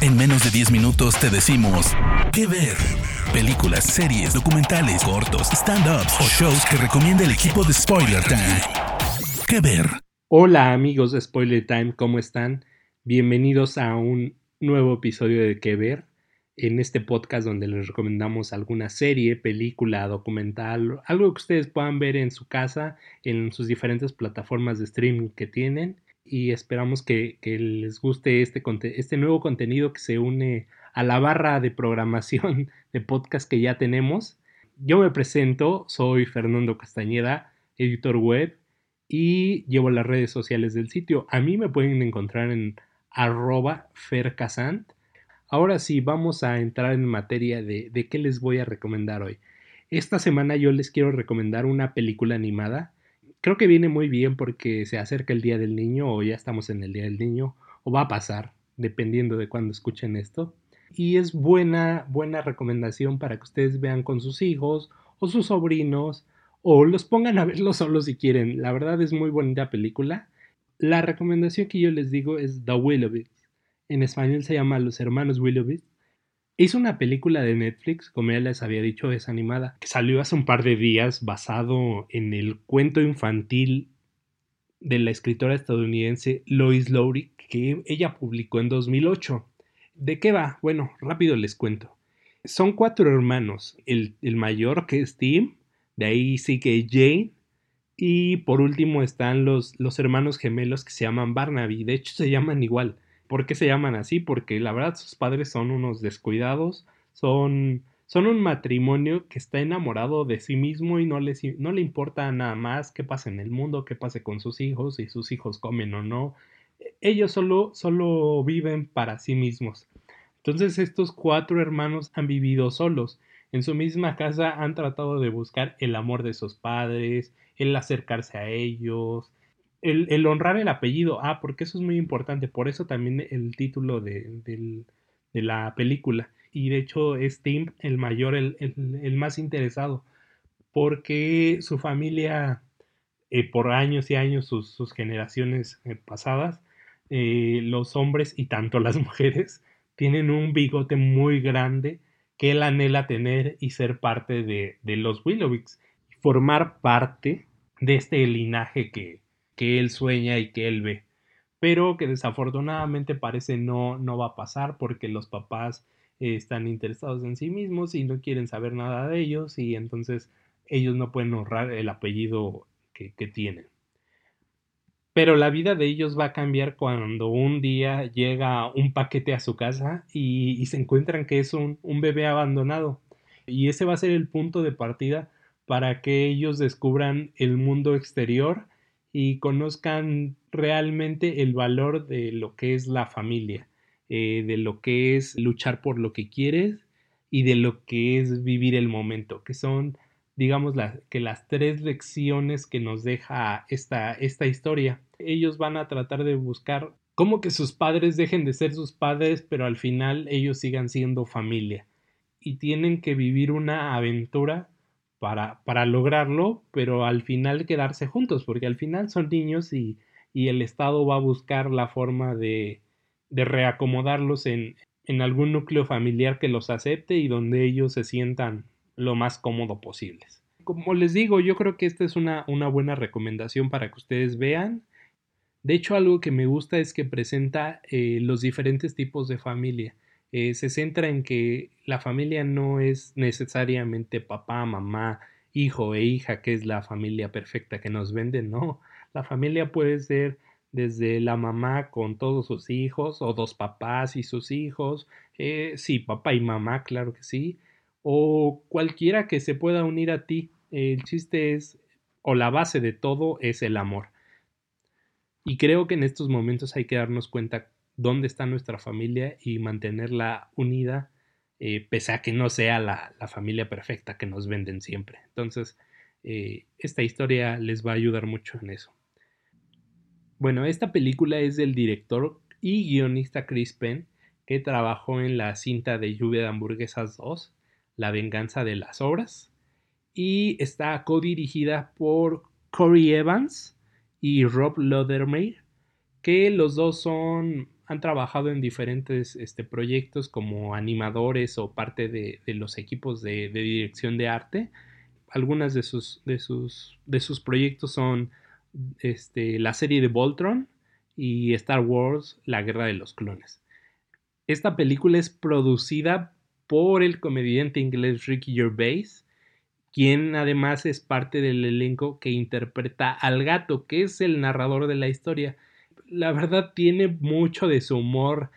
En menos de 10 minutos te decimos qué ver. Películas, series, documentales, cortos, stand-ups o shows que recomienda el equipo de Spoiler Time. ¿Qué ver? Hola amigos de Spoiler Time, ¿cómo están? Bienvenidos a un nuevo episodio de ¿Qué ver? En este podcast donde les recomendamos alguna serie, película, documental, algo que ustedes puedan ver en su casa, en sus diferentes plataformas de streaming que tienen y esperamos que, les guste este, este nuevo contenido que se une a la barra de programación de podcast que ya tenemos. Yo me presento, soy Fernando Castañeda, editor web y llevo las redes sociales del sitio. A mí me pueden encontrar en arroba fercasant. Ahora sí, vamos a entrar en materia de, de qué les voy a recomendar hoy. Esta semana yo les quiero recomendar una película animada creo que viene muy bien porque se acerca el Día del Niño o ya estamos en el Día del Niño o va a pasar, dependiendo de cuándo escuchen esto. Y es buena, buena recomendación para que ustedes vean con sus hijos o sus sobrinos o los pongan a verlo solos si quieren. La verdad es muy bonita película. La recomendación que yo les digo es The Willoughbys. En español se llama Los Hermanos Willoughbys Hizo una película de Netflix, como ya les había dicho, es animada, que salió hace un par de días basado en el cuento infantil de la escritora estadounidense Lois Lowry que ella publicó en 2008. ¿De qué va? Bueno, rápido les cuento. Son cuatro hermanos, el, mayor que es Tim, de ahí sigue Jane, y por último están los, los hermanos gemelos que se llaman Barnaby, de hecho se llaman igual. ¿Por qué se llaman así? Porque la verdad sus padres son unos descuidados, son, son un matrimonio que está enamorado de sí mismo y no, les, no le importa nada más qué pasa en el mundo, qué pase con sus hijos, si sus hijos comen o no. Ellos solo, solo viven para sí mismos. Entonces estos cuatro hermanos han vivido solos. En su misma casa han tratado de buscar el amor de sus padres, el acercarse a ellos, el, honrar el apellido. Ah, porque eso es muy importante. Por eso también el título de, la película. Y de hecho es Tim el mayor, el, más interesado. Porque su familia, eh, por años y años, sus, generaciones eh, pasadas, eh, los hombres y tanto las mujeres tienen un bigote muy grande que él anhela tener y ser parte de, de los Willowicks. Formar parte de este linaje que, que él sueña y que él ve, pero que desafortunadamente parece no, no va a pasar porque los papás están interesados en sí mismos y no quieren saber nada de ellos y entonces ellos no pueden honrar el apellido que, tienen. Pero la vida de ellos va a cambiar cuando un día llega un paquete a su casa y, se encuentran que es un, un, bebé abandonado. Y ese va a ser el punto de partida para que ellos descubran el mundo exterior y conozcan realmente el valor de lo que es la familia, eh, de lo que es luchar por lo que quieres y de lo que es vivir el momento, que son, digamos, que las tres lecciones que nos deja esta, esta historia. Ellos van a tratar de buscar cómo que sus padres dejen de ser sus padres, pero al final ellos sigan siendo familia. Y tienen que vivir una aventura para, lograrlo, pero al final quedarse juntos, porque al final son niños y, el Estado va a buscar la forma de, reacomodarlos en, algún núcleo familiar que los acepte y donde ellos se sientan lo más cómodo posibles. Como les digo, yo creo que esta es una, buena recomendación para que ustedes vean. De hecho, algo que me gusta es que presenta eh, los diferentes tipos de familia. Eh, se centra en que la familia no es necesariamente papá, mamá, hijo e hija, que es la familia perfecta que nos venden, no. La familia puede ser desde la mamá con todos sus hijos, o dos papás y sus hijos, eh, sí, papá y mamá, claro que sí, o cualquiera que se pueda unir a ti. El chiste es, o la base de todo es el amor. Y creo que en estos momentos hay que darnos cuenta dónde está nuestra familia y mantenerla unida, eh, pese a que no sea la, familia perfecta que nos venden siempre. Entonces, eh, esta historia les va a ayudar mucho en eso. Bueno, esta película es del director y guionista Chris Penn, que trabajó en la cinta de Lluvia de Hamburguesas 2, La venganza de las obras, y está codirigida por Corey Evans y Rob Lodermeyer, que los dos son han trabajado en diferentes este, proyectos como animadores o parte de, los equipos de, dirección de arte. Algunas de sus, de sus, de sus proyectos son este, la serie de Voltron y Star Wars, La Guerra de los Clones. Esta película es producida por el comediante inglés Ricky Gervais, quien además es parte del elenco que interpreta al gato, que es el narrador de la historia. La verdad tiene mucho de su humor,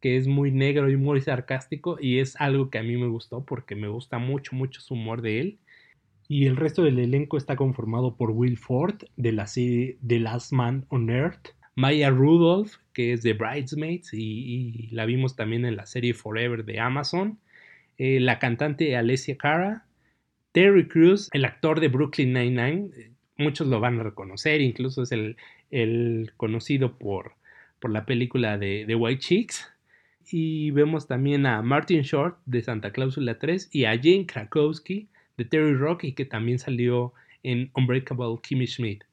que es muy negro y muy sarcástico, y es algo que a mí me gustó porque me gusta mucho, mucho su humor de él. Y el resto del elenco está conformado por Will Ford de la serie The Last Man on Earth, Maya Rudolph, que es de Bridesmaids y, la vimos también en la serie Forever de Amazon, eh, la cantante Alessia Cara, Terry Crews, el actor de Brooklyn Nine-Nine, eh, muchos lo van a reconocer, incluso es el, conocido por, por, la película de, White Chicks. Y vemos también a Martin Short de Santa Cláusula 3 y a Jane Krakowski de Terry Rock y que también salió en Unbreakable Kimmy Schmidt.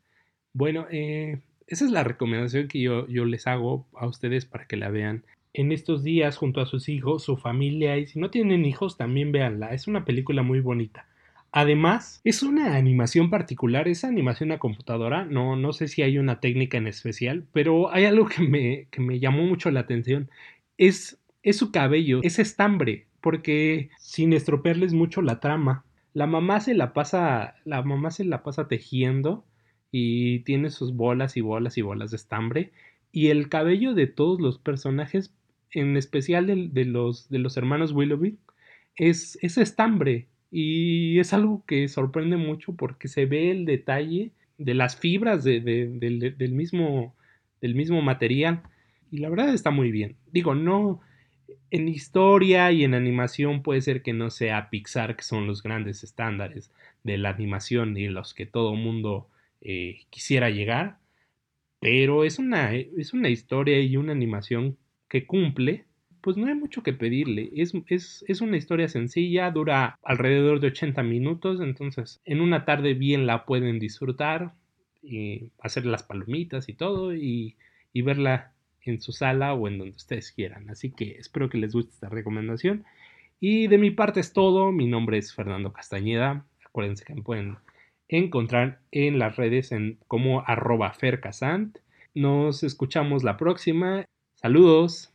Bueno, eh, esa es la recomendación que yo, yo les hago a ustedes para que la vean en estos días junto a sus hijos, su familia y si no tienen hijos también véanla. Es una película muy bonita. Además, es una animación particular, esa animación a computadora, no, no sé si hay una técnica en especial, pero hay algo que me, que me llamó mucho la atención. Es, es su cabello, es estambre, porque sin estropearles mucho la trama, la mamá se la pasa, la mamá se la pasa tejiendo y tiene sus bolas y bolas y bolas de estambre. Y el cabello de todos los personajes, en especial de, los, de los hermanos Willoughby, es, es estambre. Y es algo que sorprende mucho porque se ve el detalle de las fibras del, mismo, del mismo material. Y la verdad está muy bien. Digo, no. En historia y en animación puede ser que no sea Pixar, que son los grandes estándares de la animación y los que todo mundo eh, quisiera llegar, pero es una, es una historia y una animación que cumple, pues no hay mucho que pedirle. Es, es, una historia sencilla, dura alrededor de 80 minutos, entonces en una tarde bien la pueden disfrutar, y hacer las palomitas y todo, y, y verla en su sala o en donde ustedes quieran. Así que espero que les guste esta recomendación. Y de mi parte es todo. Mi nombre es Fernando Castañeda. Acuérdense que me pueden encontrar en las redes en como arroba fercasant. Nos escuchamos la próxima. Saludos.